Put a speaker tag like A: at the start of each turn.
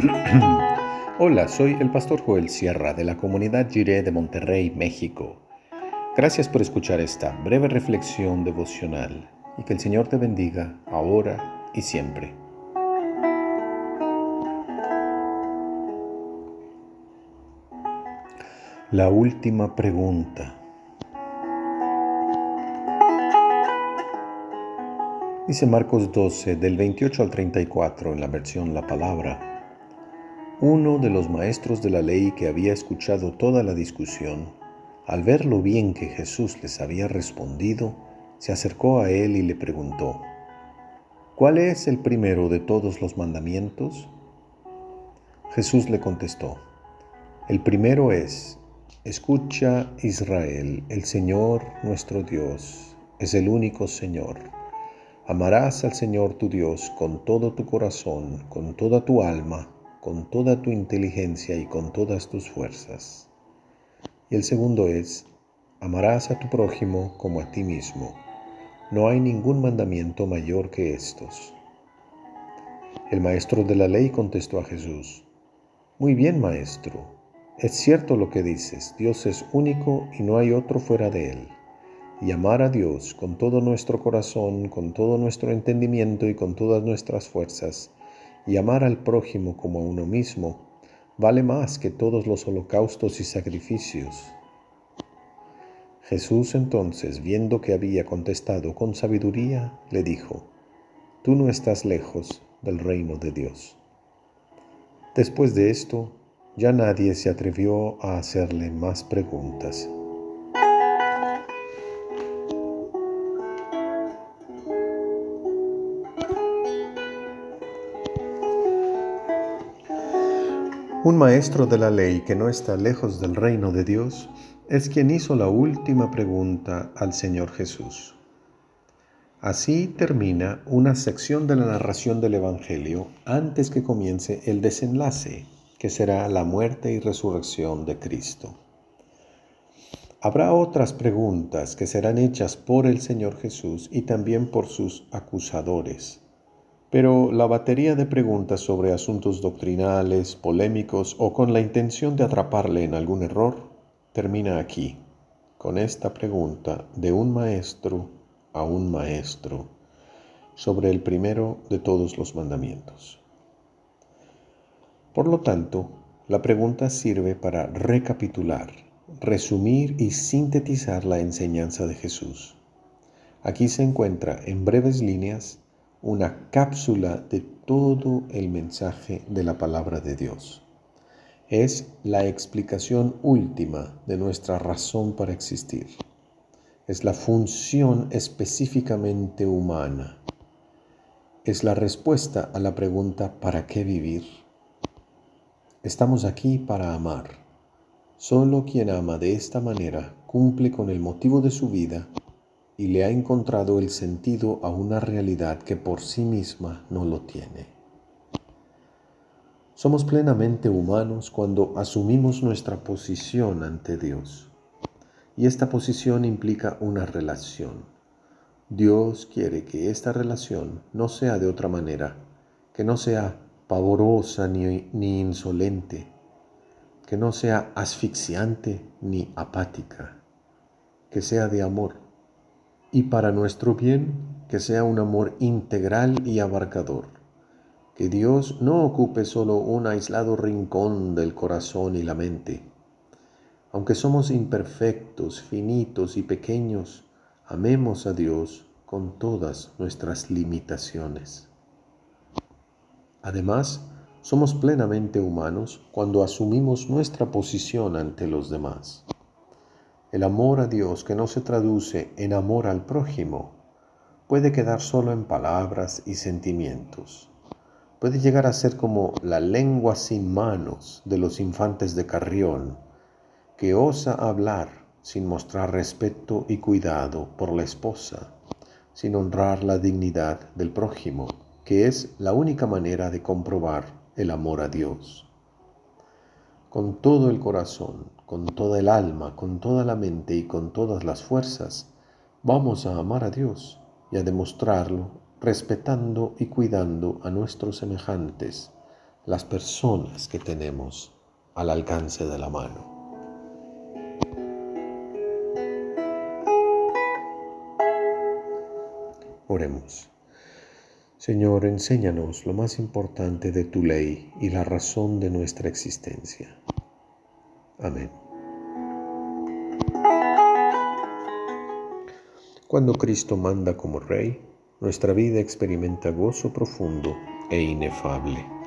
A: Hola, soy el pastor Joel Sierra de la comunidad Jiré de Monterrey, México. Gracias por escuchar esta breve reflexión devocional y que el Señor te bendiga ahora y siempre. La última pregunta. Dice Marcos 12, del 28 al 34 en la versión La Palabra. Uno de los maestros de la ley que había escuchado toda la discusión, al ver lo bien que Jesús les había respondido, se acercó a él y le preguntó, ¿cuál es el primero de todos los mandamientos? Jesús le contestó, el primero es, escucha Israel, el Señor nuestro Dios es el único Señor. Amarás al Señor tu Dios con todo tu corazón, con toda tu alma, con toda tu inteligencia y con todas tus fuerzas. Y el segundo es, amarás a tu prójimo como a ti mismo. No hay ningún mandamiento mayor que estos. El maestro de la ley contestó a Jesús, Muy bien, maestro, es cierto lo que dices, Dios es único y no hay otro fuera de él y amar a Dios con todo nuestro corazón, con todo nuestro entendimiento y con todas nuestras fuerzas, y amar al prójimo como a uno mismo, vale más que todos los holocaustos y sacrificios. Jesús entonces, viendo que había contestado con sabiduría, le dijo, Tú no estás lejos del reino de Dios. Después de esto, ya nadie se atrevió a hacerle más preguntas. Un maestro de la ley que no está lejos del reino de Dios es quien hizo la última pregunta al Señor Jesús. Así termina una sección de la narración del Evangelio antes que comience el desenlace, que será la muerte y resurrección de Cristo. Habrá otras preguntas que serán hechas por el Señor Jesús y también por sus acusadores pero la batería de preguntas sobre asuntos doctrinales, polémicos o con la intención de atraparle en algún error termina aquí, con esta pregunta de un maestro a un maestro sobre el primero de todos los mandamientos. Por lo tanto, la pregunta sirve para recapitular, resumir y sintetizar la enseñanza de Jesús. Aquí se encuentra en breves líneas una cápsula de todo el mensaje de la palabra de Dios. Es la explicación última de nuestra razón para existir. Es la función específicamente humana. Es la respuesta a la pregunta ¿para qué vivir? Estamos aquí para amar. Solo quien ama de esta manera cumple con el motivo de su vida y le ha encontrado el sentido a una realidad que por sí misma no lo tiene. Somos plenamente humanos cuando asumimos nuestra posición ante Dios. Y esta posición implica una relación. Dios quiere que esta relación no sea de otra manera, que no sea pavorosa ni, ni insolente, que no sea asfixiante ni apática, que sea de amor y para nuestro bien que sea un amor integral y abarcador. Que Dios no ocupe solo un aislado rincón del corazón y la mente. Aunque somos imperfectos, finitos y pequeños, amemos a Dios con todas nuestras limitaciones. Además, somos plenamente humanos cuando asumimos nuestra posición ante los demás. El amor a Dios que no se traduce en amor al prójimo puede quedar solo en palabras y sentimientos. Puede llegar a ser como la lengua sin manos de los infantes de Carrión, que osa hablar sin mostrar respeto y cuidado por la esposa, sin honrar la dignidad del prójimo, que es la única manera de comprobar el amor a Dios con todo el corazón, con toda el alma, con toda la mente y con todas las fuerzas, vamos a amar a Dios y a demostrarlo respetando y cuidando a nuestros semejantes, las personas que tenemos al alcance de la mano. Oremos. Señor, enséñanos lo más importante de tu ley y la razón de nuestra existencia. Amén. Cuando Cristo manda como Rey, nuestra vida experimenta gozo profundo e inefable.